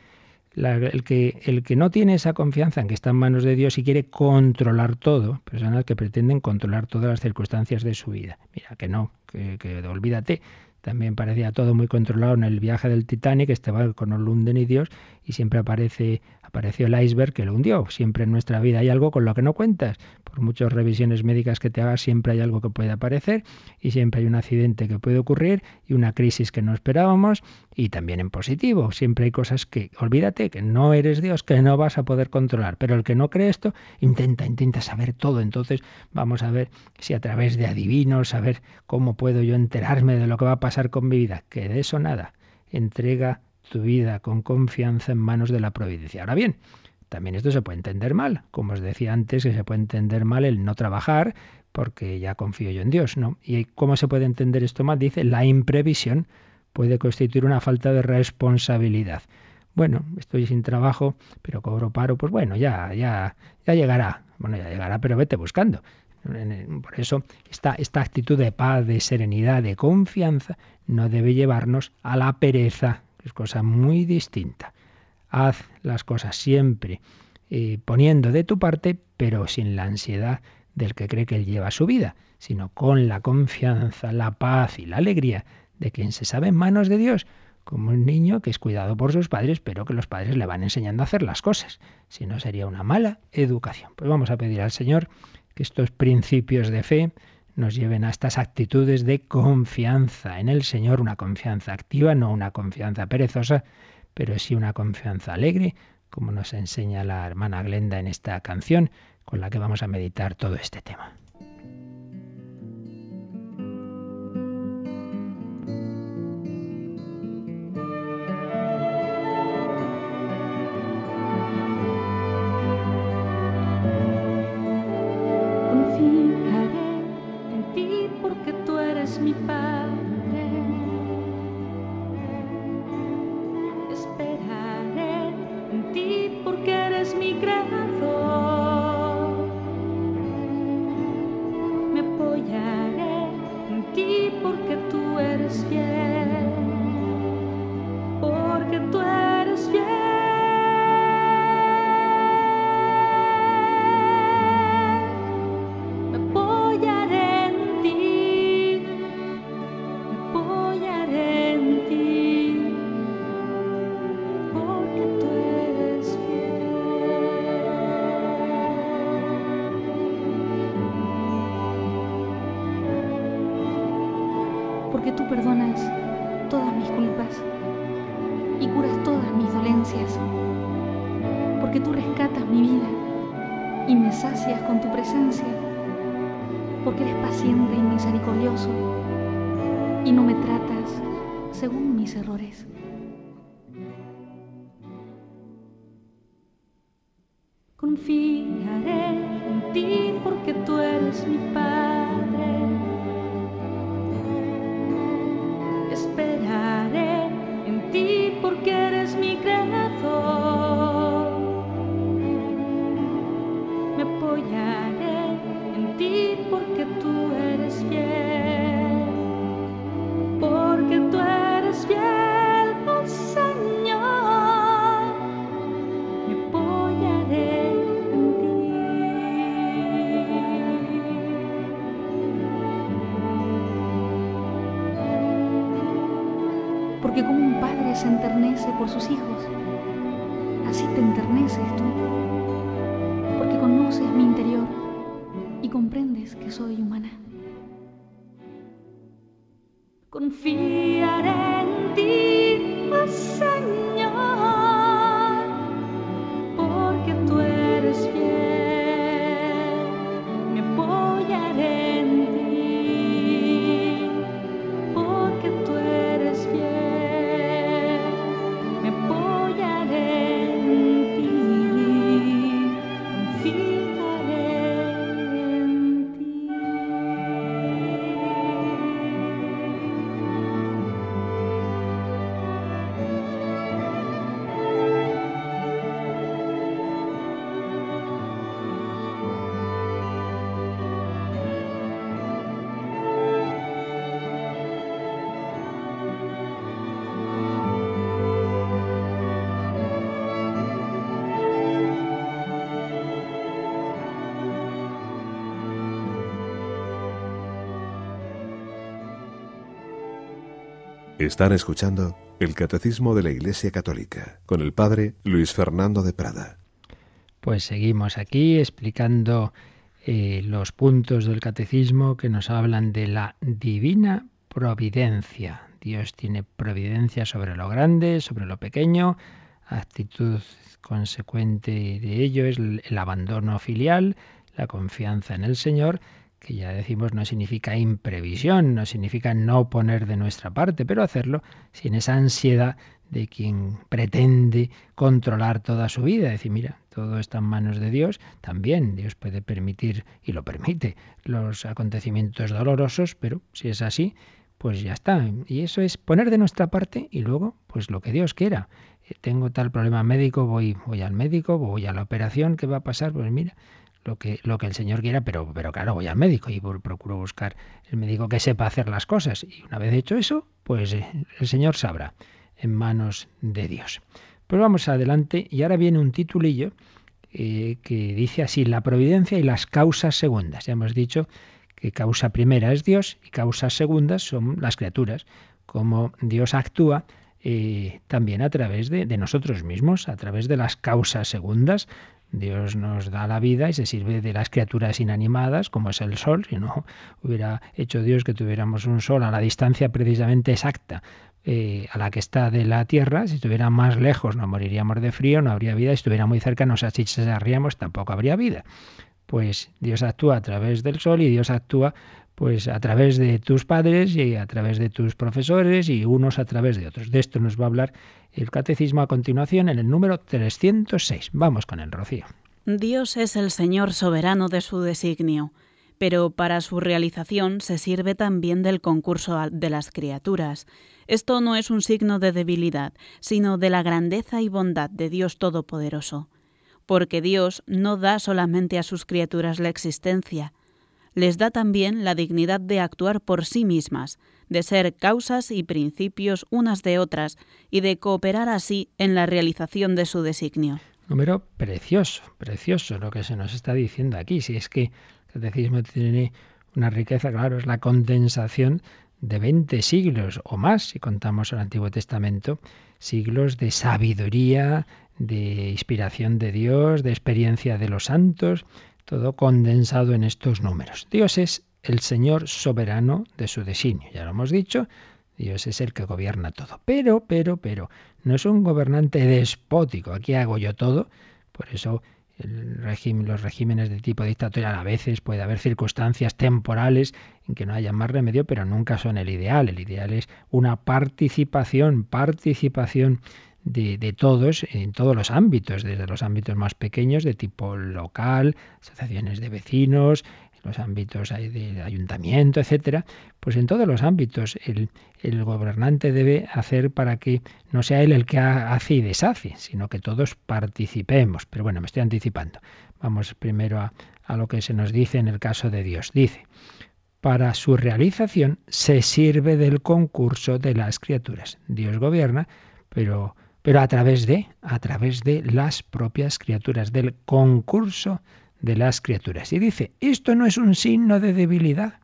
el, que, el que no tiene esa confianza en que está en manos de Dios y quiere controlar todo, personas que pretenden controlar todas las circunstancias de su vida. Mira, que no, que, que olvídate. También parecía todo muy controlado en el viaje del Titanic, estaba con Olunden y Dios, y siempre aparece, apareció el iceberg que lo hundió. Siempre en nuestra vida hay algo con lo que no cuentas. Por muchas revisiones médicas que te hagas, siempre hay algo que puede aparecer y siempre hay un accidente que puede ocurrir y una crisis que no esperábamos y también en positivo. Siempre hay cosas que, olvídate, que no eres Dios, que no vas a poder controlar. Pero el que no cree esto, intenta, intenta saber todo. Entonces vamos a ver si a través de adivinos, saber cómo puedo yo enterarme de lo que va a pasar con mi vida. Que de eso nada. Entrega tu vida con confianza en manos de la providencia. Ahora bien, también esto se puede entender mal, como os decía antes, que se puede entender mal el no trabajar porque ya confío yo en Dios, ¿no? ¿Y cómo se puede entender esto mal? Dice, la imprevisión puede constituir una falta de responsabilidad. Bueno, estoy sin trabajo, pero cobro paro, pues bueno, ya, ya, ya llegará. Bueno, ya llegará, pero vete buscando. Por eso, esta, esta actitud de paz, de serenidad, de confianza, no debe llevarnos a la pereza, es cosa muy distinta. Haz las cosas siempre eh, poniendo de tu parte, pero sin la ansiedad del que cree que él lleva su vida, sino con la confianza, la paz y la alegría de quien se sabe en manos de Dios, como un niño que es cuidado por sus padres, pero que los padres le van enseñando a hacer las cosas. Si no, sería una mala educación. Pues vamos a pedir al Señor que estos principios de fe nos lleven a estas actitudes de confianza en el Señor, una confianza activa, no una confianza perezosa, pero sí una confianza alegre, como nos enseña la hermana Glenda en esta canción con la que vamos a meditar todo este tema. Están escuchando el Catecismo de la Iglesia Católica con el Padre Luis Fernando de Prada. Pues seguimos aquí explicando eh, los puntos del Catecismo que nos hablan de la divina providencia. Dios tiene providencia sobre lo grande, sobre lo pequeño. Actitud consecuente de ello es el abandono filial, la confianza en el Señor que ya decimos no significa imprevisión, no significa no poner de nuestra parte, pero hacerlo sin esa ansiedad de quien pretende controlar toda su vida. Decir, mira, todo está en manos de Dios. También Dios puede permitir, y lo permite, los acontecimientos dolorosos, pero si es así, pues ya está. Y eso es poner de nuestra parte y luego, pues lo que Dios quiera. Eh, tengo tal problema médico, voy, voy al médico, voy a la operación, ¿qué va a pasar? Pues mira, lo que, lo que el Señor quiera, pero, pero claro, voy al médico y procuro buscar el médico que sepa hacer las cosas. Y una vez hecho eso, pues eh, el Señor sabrá en manos de Dios. Pues vamos adelante y ahora viene un titulillo eh, que dice así, la providencia y las causas segundas. Ya hemos dicho que causa primera es Dios y causas segundas son las criaturas, como Dios actúa eh, también a través de, de, nosotros mismos, a través de las causas segundas, Dios nos da la vida y se sirve de las criaturas inanimadas, como es el sol, si no hubiera hecho Dios que tuviéramos un sol a la distancia precisamente exacta eh, a la que está de la Tierra, si estuviera más lejos no moriríamos de frío, no habría vida, si estuviera muy cerca nos achicharíamos, tampoco habría vida. Pues Dios actúa a través del sol y Dios actúa pues a través de tus padres y a través de tus profesores y unos a través de otros. De esto nos va a hablar el catecismo a continuación en el número 306. Vamos con el Rocío. Dios es el Señor soberano de su designio, pero para su realización se sirve también del concurso de las criaturas. Esto no es un signo de debilidad, sino de la grandeza y bondad de Dios Todopoderoso, porque Dios no da solamente a sus criaturas la existencia, les da también la dignidad de actuar por sí mismas, de ser causas y principios unas de otras y de cooperar así en la realización de su designio. Número precioso, precioso lo que se nos está diciendo aquí. Si es que el catecismo tiene una riqueza, claro, es la condensación de 20 siglos o más, si contamos el Antiguo Testamento, siglos de sabiduría, de inspiración de Dios, de experiencia de los santos, todo condensado en estos números. Dios es el Señor soberano de su designio, ya lo hemos dicho, Dios es el que gobierna todo. Pero, pero, pero, no es un gobernante despótico, aquí hago yo todo, por eso los regímenes de tipo dictatorial a veces puede haber circunstancias temporales en que no haya más remedio, pero nunca son el ideal. El ideal es una participación, participación de, todos en todos los ámbitos, desde los ámbitos más pequeños de tipo local, asociaciones de vecinos, los ámbitos de ayuntamiento, etcétera, pues en todos los ámbitos el, el, gobernante debe hacer para que no sea él el que hace y deshace, sino que todos participemos. Pero bueno, me estoy anticipando. Vamos primero a, a lo que se nos dice en el caso de Dios. Dice, para su realización se sirve del concurso de las criaturas. Dios gobierna, pero pero a través de, a través de las propias criaturas, del concurso de las criaturas. Y dice, esto no es un signo de debilidad.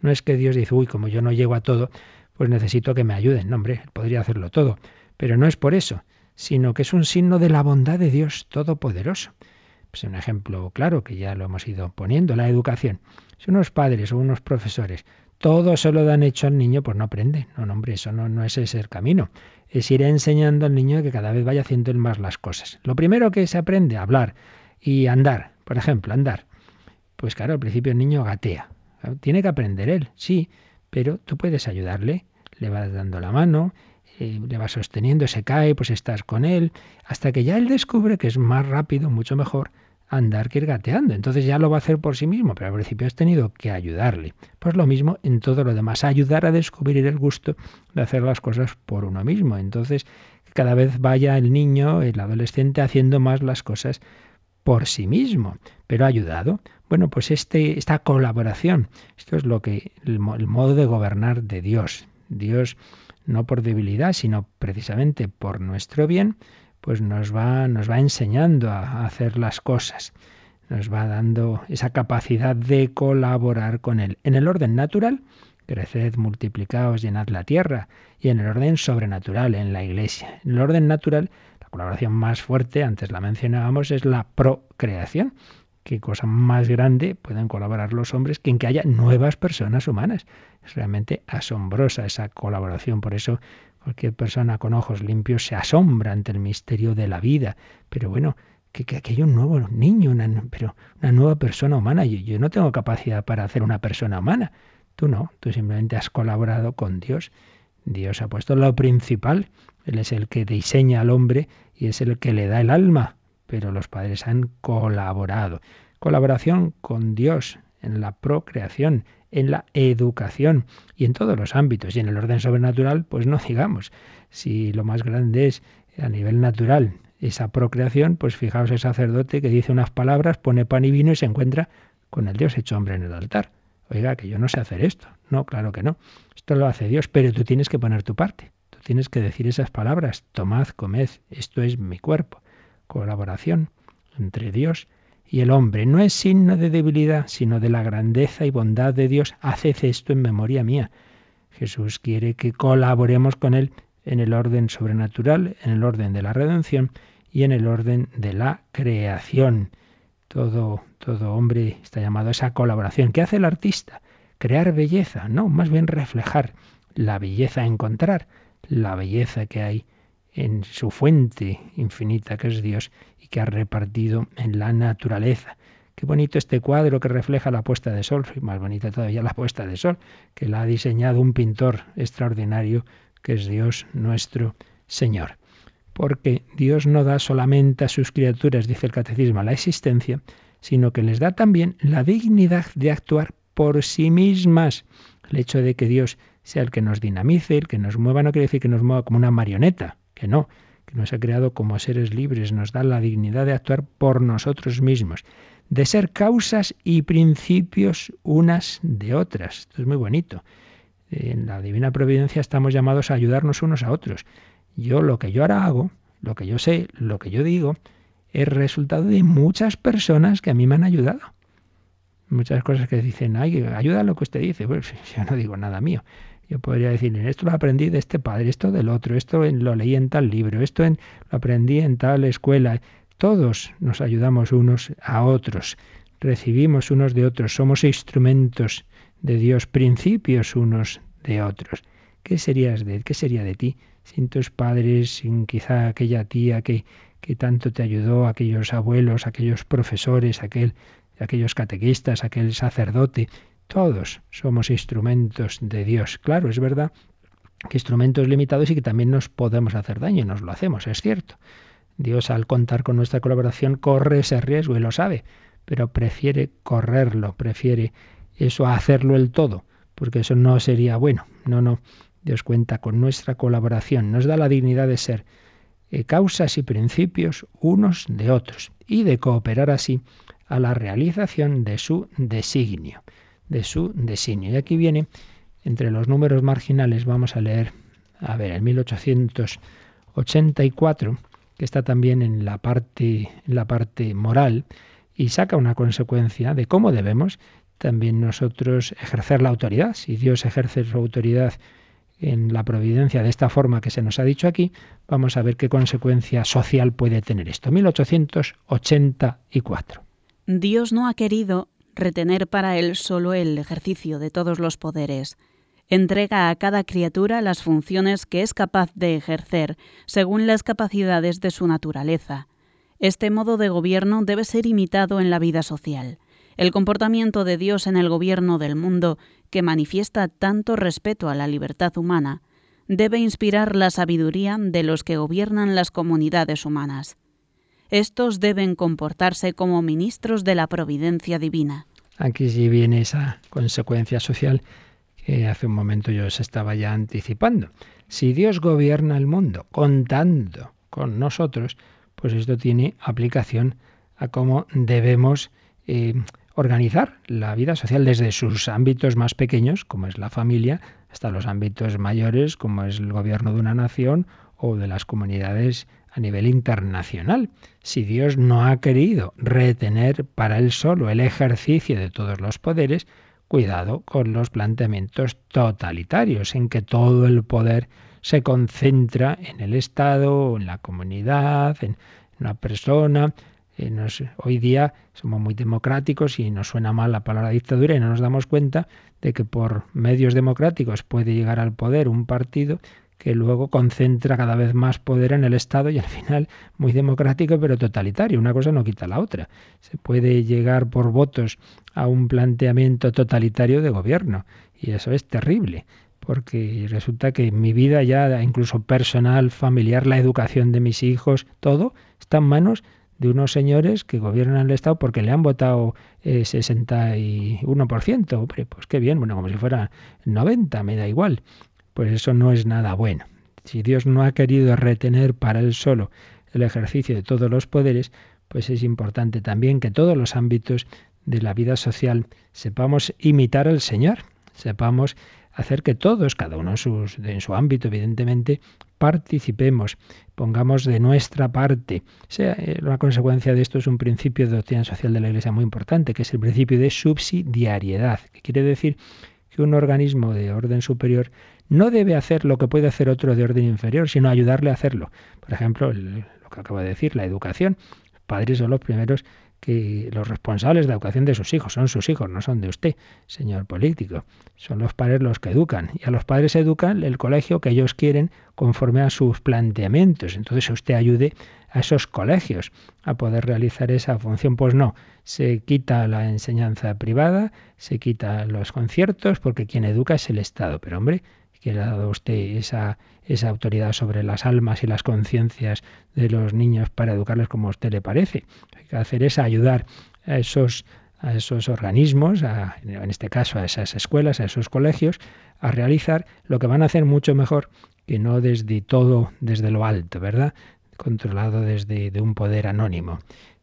No es que Dios dice, uy, como yo no llego a todo, pues necesito que me ayuden. No, hombre, podría hacerlo todo. Pero no es por eso, sino que es un signo de la bondad de Dios Todopoderoso. Pues un ejemplo claro que ya lo hemos ido poniendo, la educación. Si unos padres o unos profesores todo se lo dan hecho al niño, pues no aprende. No, no hombre, eso no, no es ese el camino es ir enseñando al niño que cada vez vaya haciendo más las cosas. Lo primero que se aprende, hablar y andar, por ejemplo, andar. Pues claro, al principio el niño gatea. Tiene que aprender él, sí, pero tú puedes ayudarle, le vas dando la mano, eh, le vas sosteniendo, se cae, pues estás con él, hasta que ya él descubre que es más rápido, mucho mejor andar que ir gateando. Entonces ya lo va a hacer por sí mismo, pero al principio has tenido que ayudarle. Pues lo mismo en todo lo demás, ayudar a descubrir el gusto de hacer las cosas por uno mismo. Entonces cada vez vaya el niño, el adolescente, haciendo más las cosas por sí mismo, pero ayudado. Bueno, pues este, esta colaboración, esto es lo que el modo de gobernar de Dios. Dios no por debilidad, sino precisamente por nuestro bien, pues nos va, nos va enseñando a hacer las cosas, nos va dando esa capacidad de colaborar con Él en el orden natural creced, multiplicaos, llenad la tierra, y en el orden sobrenatural, en la Iglesia. En el orden natural, la colaboración más fuerte, antes la mencionábamos, es la procreación. Qué cosa más grande pueden colaborar los hombres que en que haya nuevas personas humanas. Es realmente asombrosa esa colaboración. Por eso cualquier persona con ojos limpios se asombra ante el misterio de la vida. Pero bueno, que, que, hay un nuevo niño, una, pero una nueva persona humana. Yo, yo no tengo capacidad para hacer una persona humana. Tú no, tú simplemente has colaborado con Dios. Dios ha puesto lo principal. Él es el que diseña al hombre y es el que le da el alma. Pero los padres han colaborado. Colaboración con Dios en la procreación, en la educación y en todos los ámbitos. Y en el orden sobrenatural, pues no digamos. Si lo más grande es a nivel natural esa procreación, pues fijaos el sacerdote que dice unas palabras, pone pan y vino y se encuentra con el Dios hecho hombre en el altar. Oiga, que yo no sé hacer esto. No, claro que no. Esto lo hace Dios, pero tú tienes que poner tu parte. Tú tienes que decir esas palabras. Tomad, comed, esto es mi cuerpo. Colaboración entre Dios y el hombre. No es signo de debilidad, sino de la grandeza y bondad de Dios. Haced esto en memoria mía. Jesús quiere que colaboremos con Él en el orden sobrenatural, en el orden de la redención y en el orden de la creación. Todo, todo hombre está llamado a esa colaboración. ¿Qué hace el artista? Crear belleza, no, más bien reflejar la belleza, encontrar la belleza que hay en su fuente infinita que es Dios que ha repartido en la naturaleza. Qué bonito este cuadro que refleja la puesta de sol, y más bonita todavía la puesta de sol, que la ha diseñado un pintor extraordinario que es Dios nuestro Señor porque Dios no da solamente a sus criaturas, dice el catecismo, la existencia, sino que les da también la dignidad de actuar por sí mismas. El hecho de que Dios sea el que nos dinamice, el que nos mueva, no quiere decir que nos mueva como una marioneta, que no, nos ha creado como seres libres, nos da la dignidad de actuar por nosotros mismos, de ser causas y principios unas de otras. Esto es muy bonito. En la divina providencia estamos llamados a ayudarnos unos a otros. Yo lo que yo ahora hago, lo que yo sé, lo que yo digo, es resultado de muchas personas que a mí me han ayudado. Muchas cosas que dicen, ay, ayuda a lo que usted dice. Pues yo no digo nada mío. Yo podría decir, esto lo aprendí de este padre, esto del otro, esto lo leí en tal libro, esto en, lo aprendí en tal escuela. Todos nos ayudamos unos a otros, recibimos unos de otros, somos instrumentos de Dios, principios unos de otros. ¿Qué, serías de, qué sería de ti sin tus padres, sin quizá aquella tía que, que tanto te ayudó, aquellos abuelos, aquellos profesores, aquel, aquellos catequistas, aquel sacerdote, todos somos instrumentos de Dios. Claro, es verdad que instrumentos limitados y que también nos podemos hacer daño, nos lo hacemos, es cierto. Dios al contar con nuestra colaboración corre ese riesgo y lo sabe, pero prefiere correrlo, prefiere eso a hacerlo el todo, porque eso no sería bueno. No, no, Dios cuenta con nuestra colaboración, nos da la dignidad de ser eh, causas y principios unos de otros y de cooperar así a la realización de su designio, de su designio. Y aquí viene, entre los números marginales, vamos a leer, a ver, el 1884, que está también en la parte, en la parte moral, y saca una consecuencia de cómo debemos también nosotros ejercer la autoridad. Si Dios ejerce su autoridad en la providencia de esta forma que se nos ha dicho aquí, vamos a ver qué consecuencia social puede tener esto. 1884. Dios no ha querido retener para él solo el ejercicio de todos los poderes. Entrega a cada criatura las funciones que es capaz de ejercer según las capacidades de su naturaleza. Este modo de gobierno debe ser imitado en la vida social. El comportamiento de Dios en el gobierno del mundo, que manifiesta tanto respeto a la libertad humana, debe inspirar la sabiduría de los que gobiernan las comunidades humanas. Estos deben comportarse como ministros de la providencia divina. Aquí sí viene esa consecuencia social que hace un momento yo os estaba ya anticipando. Si Dios gobierna el mundo contando con nosotros, pues esto tiene aplicación a cómo debemos eh, organizar la vida social desde sus ámbitos más pequeños, como es la familia, hasta los ámbitos mayores, como es el gobierno de una nación o de las comunidades a nivel internacional. Si Dios no ha querido retener para él solo el ejercicio de todos los poderes, cuidado con los planteamientos totalitarios, en que todo el poder se concentra en el Estado, en la comunidad, en una persona. Eh, hoy día somos muy democráticos y nos suena mal la palabra dictadura y no nos damos cuenta de que por medios democráticos puede llegar al poder un partido que luego concentra cada vez más poder en el Estado y al final muy democrático pero totalitario. Una cosa no quita la otra. Se puede llegar por votos a un planteamiento totalitario de gobierno y eso es terrible porque resulta que mi vida ya incluso personal, familiar, la educación de mis hijos, todo está en manos de unos señores que gobiernan el Estado porque le han votado eh, 61%. Hombre, pues qué bien, bueno, como si fuera 90, me da igual pues eso no es nada bueno. Si Dios no ha querido retener para él solo el ejercicio de todos los poderes, pues es importante también que todos los ámbitos de la vida social sepamos imitar al Señor, sepamos hacer que todos, cada uno en, en su ámbito, evidentemente, participemos, pongamos de nuestra parte. Sea, eh, la consecuencia de esto es un principio de doctrina social de la Iglesia muy importante, que es el principio de subsidiariedad, que quiere decir que un organismo de orden superior no debe hacer lo que puede hacer otro de orden inferior, sino ayudarle a hacerlo. Por ejemplo, lo que acabo de decir, la educación. Los padres son los primeros que los responsables de educación de sus hijos son sus hijos, no son de usted, señor político. Son los padres los que educan. Y a los padres educan el colegio que ellos quieren conforme a sus planteamientos. Entonces usted ayude a esos colegios a poder realizar esa función. Pues no, se quita la enseñanza privada, se quita los conciertos, porque quien educa es el Estado. Pero hombre, que le ha dado usted esa, esa autoridad sobre las almas y las conciencias de los niños para educarles como a usted le parece. Hay que hacer es ayudar a esos, a esos organismos, en este caso a esas escuelas, a esos colegios, a realizar lo que van a hacer mucho mejor que no desde todo, desde lo alto, ¿verdad? Controlado desde de un poder anónimo.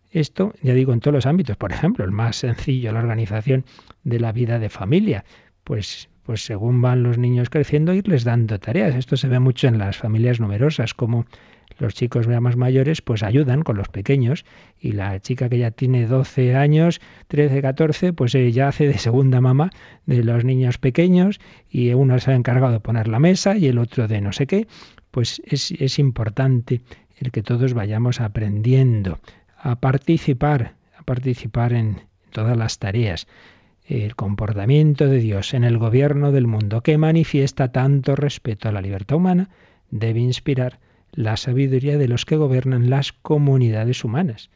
Esto, ya digo, en todos los ámbitos. Por ejemplo, el más sencillo, la organización de la vida de familia. Pues pues según van los niños creciendo, irles dando tareas. Esto se ve mucho en las familias numerosas, como los chicos más mayores pues ayudan con los pequeños y la chica que ya tiene 12 años, 13, 14, pues ella hace de segunda mamá de los niños pequeños y uno se ha encargado de poner la mesa y el otro de no sé qué. Pues es, es importante el que todos vayamos aprendiendo a participar, a participar en todas las tareas el comportamiento de Dios en el gobierno del mundo, que manifiesta tanto respeto a la libertad humana, debe inspirar la sabiduría de los que gobiernan las comunidades humanas.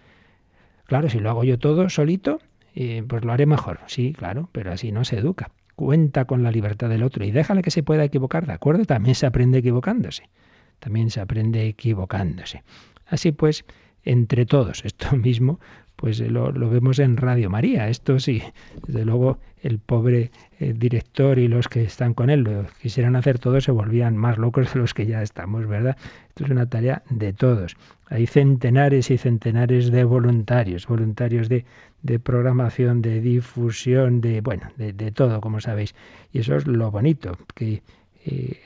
Claro, si lo hago yo todo solito, eh, pues lo haré mejor. Sí, claro, pero así no se educa. Cuenta con la libertad del otro y déjale que se pueda equivocar, ¿de acuerdo? También se aprende equivocándose. También se aprende equivocándose. Así pues, entre todos, esto mismo pues lo, vemos en Radio María. Esto sí, desde luego el pobre eh, director y los que están con él lo quisieran hacer todo se volvían más locos de los que ya estamos, ¿verdad? Esto es una tarea de todos. Hay centenares y centenares de voluntarios, voluntarios de, programación, de difusión, de bueno, de, todo, como sabéis. Y eso es lo bonito, que eh,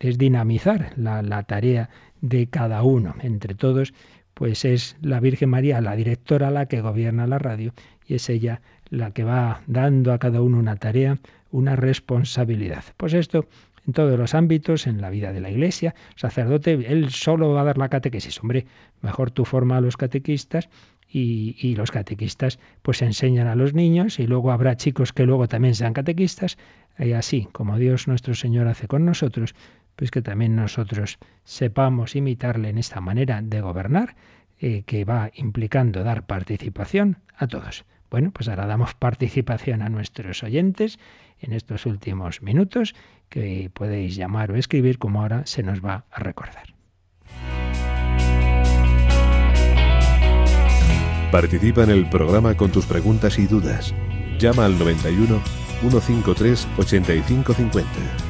es dinamizar la tarea de cada uno entre todos pues es la Virgen María, la directora, la que gobierna la radio y es ella la que va dando a cada uno una tarea, una responsabilidad. Pues esto en todos los ámbitos, en la vida de la iglesia, sacerdote, él solo va a dar la catequesis. Hombre, mejor tú forma a los catequistas y, y, los catequistas pues enseñan a los niños y luego habrá chicos que luego también sean catequistas y así como Dios nuestro Señor hace con nosotros, pues que también nosotros sepamos imitarle en esta manera de gobernar eh, que va implicando dar participación a todos. Bueno, pues ahora damos participación a nuestros oyentes en estos últimos minutos que podéis llamar o escribir como ahora se nos va a recordar. Participa en el programa con tus preguntas y dudas. Llama al 91 153 8550.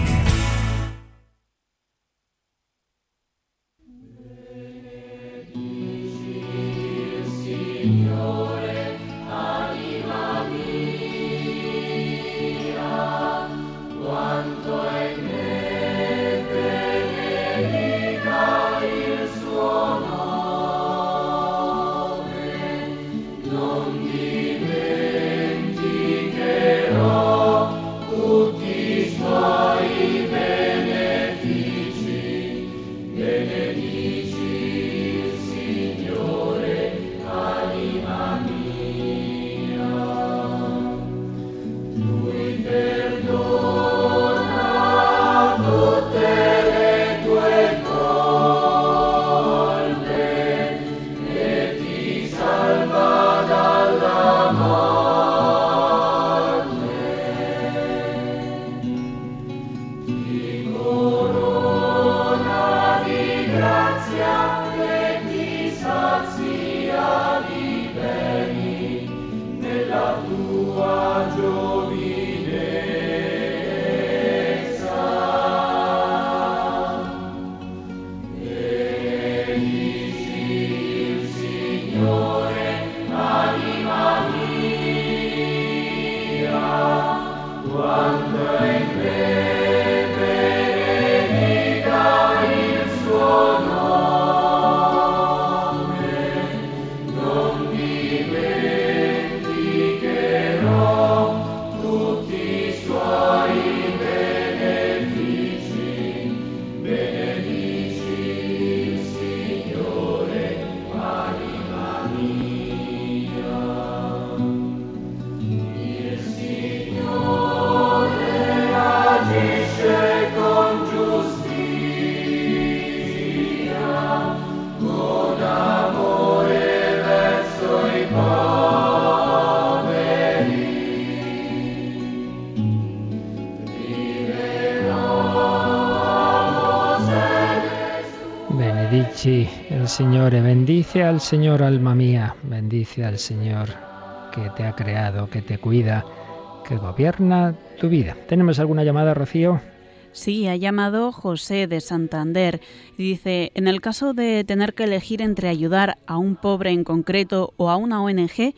Señor, bendice al Señor alma mía, bendice al Señor que te ha creado, que te cuida, que gobierna tu vida. ¿Tenemos alguna llamada, Rocío? Sí, ha llamado José de Santander y dice, en el caso de tener que elegir entre ayudar a un pobre en concreto o a una ONG,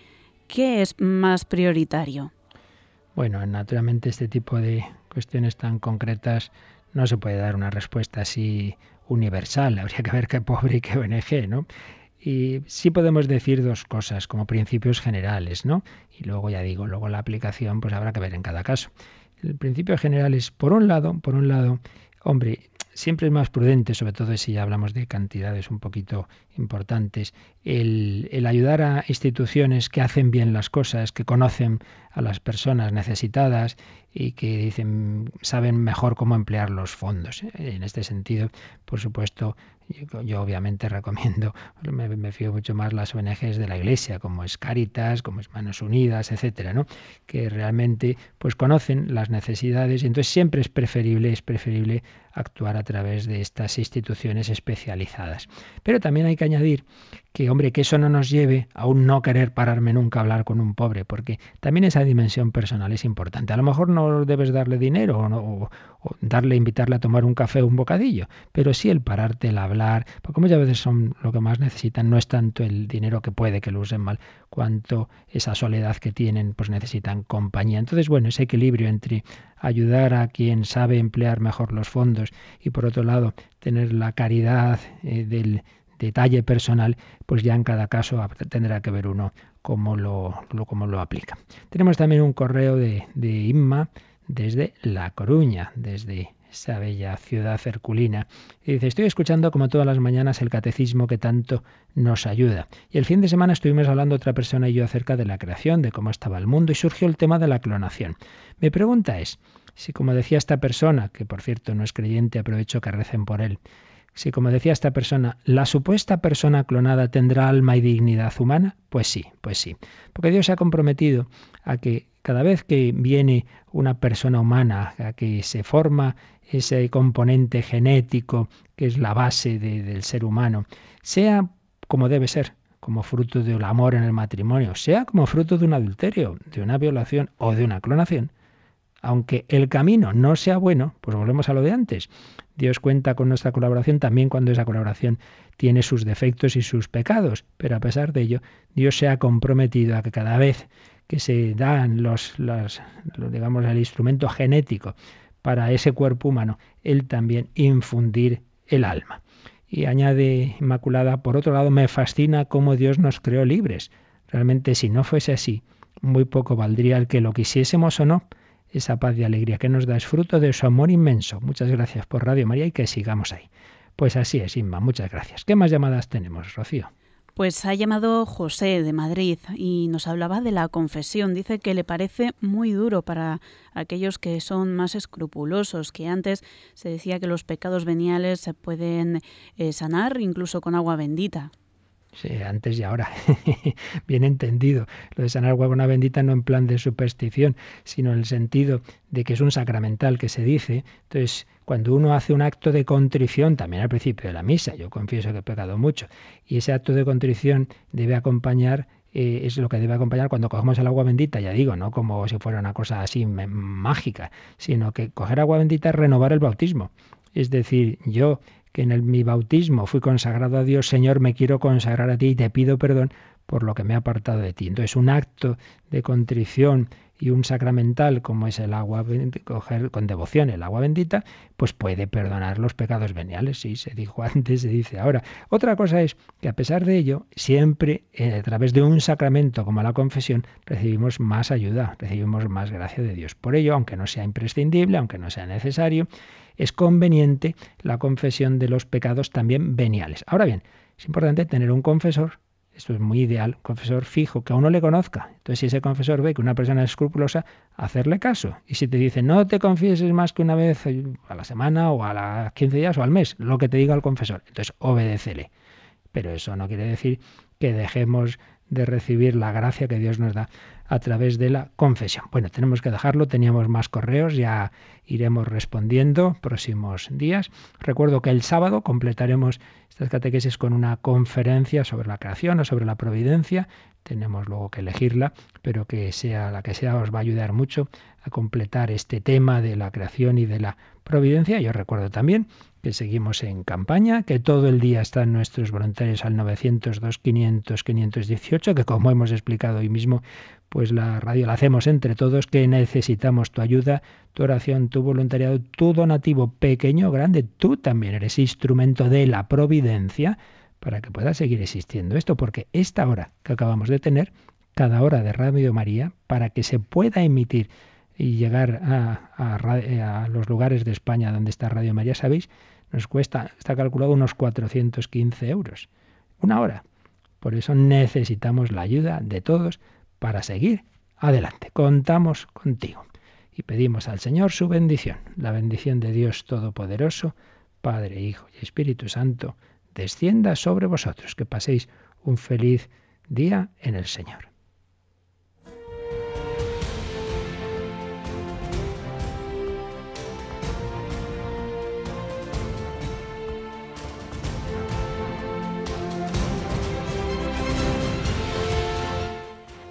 ¿qué es más prioritario? Bueno, naturalmente este tipo de cuestiones tan concretas no se puede dar una respuesta así universal. Habría que ver qué pobre y qué ONG, ¿no? Y sí podemos decir dos cosas como principios generales, ¿no? Y luego ya digo, luego la aplicación pues habrá que ver en cada caso. El principio general es, por un lado, por un lado, hombre, siempre es más prudente, sobre todo si ya hablamos de cantidades un poquito importantes, el, ayudar a instituciones que hacen bien las cosas, que conocen a las personas necesitadas y que dicen saben mejor cómo emplear los fondos. En este sentido, por supuesto, yo, obviamente recomiendo, me, fío mucho más las ONGs de la Iglesia, como es Caritas, como es Manos Unidas, etcétera, ¿no? que realmente pues conocen las necesidades y entonces siempre es preferible, es preferible actuar a través de estas instituciones especializadas. Pero también hay que añadir que, hombre, que eso no nos lleve a un no querer pararme nunca a hablar con un pobre, porque también esa dimensión personal es importante. A lo mejor no debes darle dinero o, no, darle, invitarle a tomar un café o un bocadillo, pero sí el pararte, el hablar, porque muchas veces son lo que más necesitan, no es tanto el dinero que puede que lo usen mal, cuanto esa soledad que tienen, pues necesitan compañía. Entonces, bueno, ese equilibrio entre ayudar a quien sabe emplear mejor los fondos y por otro lado tener la caridad eh, del detalle personal, pues ya en cada caso tendrá que ver uno cómo lo, cómo lo aplica. Tenemos también un correo de, de Inma desde La Coruña, desde esa bella ciudad herculina. Y dice, estoy escuchando como todas las mañanas el catecismo que tanto nos ayuda. Y el fin de semana estuvimos hablando otra persona y yo acerca de la creación, de cómo estaba el mundo, y surgió el tema de la clonación. Mi pregunta es, si como decía esta persona, que por cierto no es creyente, aprovecho que recen por él, si, como decía esta persona, la supuesta persona clonada tendrá alma y dignidad humana, pues sí, pues sí. Porque Dios se ha comprometido a que cada vez que viene una persona humana, a que se forma ese componente genético que es la base del ser humano, sea como debe ser, como fruto del amor en el matrimonio, sea como fruto de un adulterio, de una violación o de una clonación, aunque el camino no sea bueno, pues volvemos a lo de antes. Dios cuenta con nuestra colaboración también cuando esa colaboración tiene sus defectos y sus pecados, pero a pesar de ello, Dios se ha comprometido a que cada vez que se dan los, los, digamos el instrumento genético para ese cuerpo humano, él también infundir el alma. Y añade Inmaculada, por otro lado, me fascina cómo Dios nos creó libres. Realmente si no fuese así, muy poco valdría el que lo quisiésemos o no esa paz y alegría que nos da es fruto de su amor inmenso. Muchas gracias por Radio María y que sigamos ahí. Pues así es, Inma, muchas gracias. ¿Qué más llamadas tenemos, Rocío? Pues ha llamado José de Madrid y nos hablaba de la confesión. Dice que le parece muy duro para aquellos que son más escrupulosos, que antes se decía que los pecados veniales se pueden eh, sanar incluso con agua bendita. Sí, antes y ahora. Bien entendido. Lo de sanar una bendita no en plan de superstición, sino en el sentido de que es un sacramental que se dice. Entonces, cuando uno hace un acto de contrición, también al principio de la misa, yo confieso que he pecado mucho, y ese acto de contrición debe acompañar eh, es lo que debe acompañar cuando cogemos el agua bendita, ya digo, no como si fuera una cosa así mágica, sino que coger agua bendita es renovar el bautismo. Es decir, yo que en el, mi bautismo fui consagrado a Dios, Señor, me quiero consagrar a ti y te pido perdón por lo que me ha apartado de ti. Entonces, un acto de contrición y un sacramental como es el agua, coger con devoción el agua bendita, pues puede perdonar los pecados veniales. Sí, se dijo antes, se dice ahora. Otra cosa es que a pesar de ello, siempre eh, a través de un sacramento como la confesión, recibimos más ayuda, recibimos más gracia de Dios. Por ello, aunque no sea imprescindible, aunque no sea necesario, es conveniente la confesión de los pecados también veniales. Ahora bien, es importante tener un confesor, esto es muy ideal, confesor fijo, que a uno le conozca. Entonces, si ese confesor ve que una persona es escrupulosa, hacerle caso. Y si te dice, no te confieses más que una vez a la semana o a las 15 días o al mes, lo que te diga el confesor, entonces obedécele. Pero eso no quiere decir que dejemos de recibir la gracia que Dios nos da a través de la confesión. Bueno, tenemos que dejarlo, teníamos más correos, ya iremos respondiendo próximos días. Recuerdo que el sábado completaremos estas catequesis con una conferencia sobre la creación o sobre la providencia. Tenemos luego que elegirla, pero que sea la que sea os va a ayudar mucho a completar este tema de la creación y de la providencia. Yo recuerdo también que seguimos en campaña, que todo el día están nuestros voluntarios al 902 500 518, que como hemos explicado hoy mismo, pues la radio la hacemos entre todos, que necesitamos tu ayuda, tu oración, tu voluntariado, tu donativo pequeño grande, tú también eres instrumento de la providencia para que pueda seguir existiendo esto, porque esta hora que acabamos de tener, cada hora de Radio María, para que se pueda emitir y llegar a, a, los lugares de España donde está Radio María, sabéis, nos cuesta, está calculado unos 415 euros. Una hora. Por eso necesitamos la ayuda de todos para seguir adelante. Contamos contigo y pedimos al Señor su bendición, la bendición de Dios Todopoderoso, Padre, Hijo y Espíritu Santo, descienda sobre vosotros. Que paséis un feliz día en el Señor.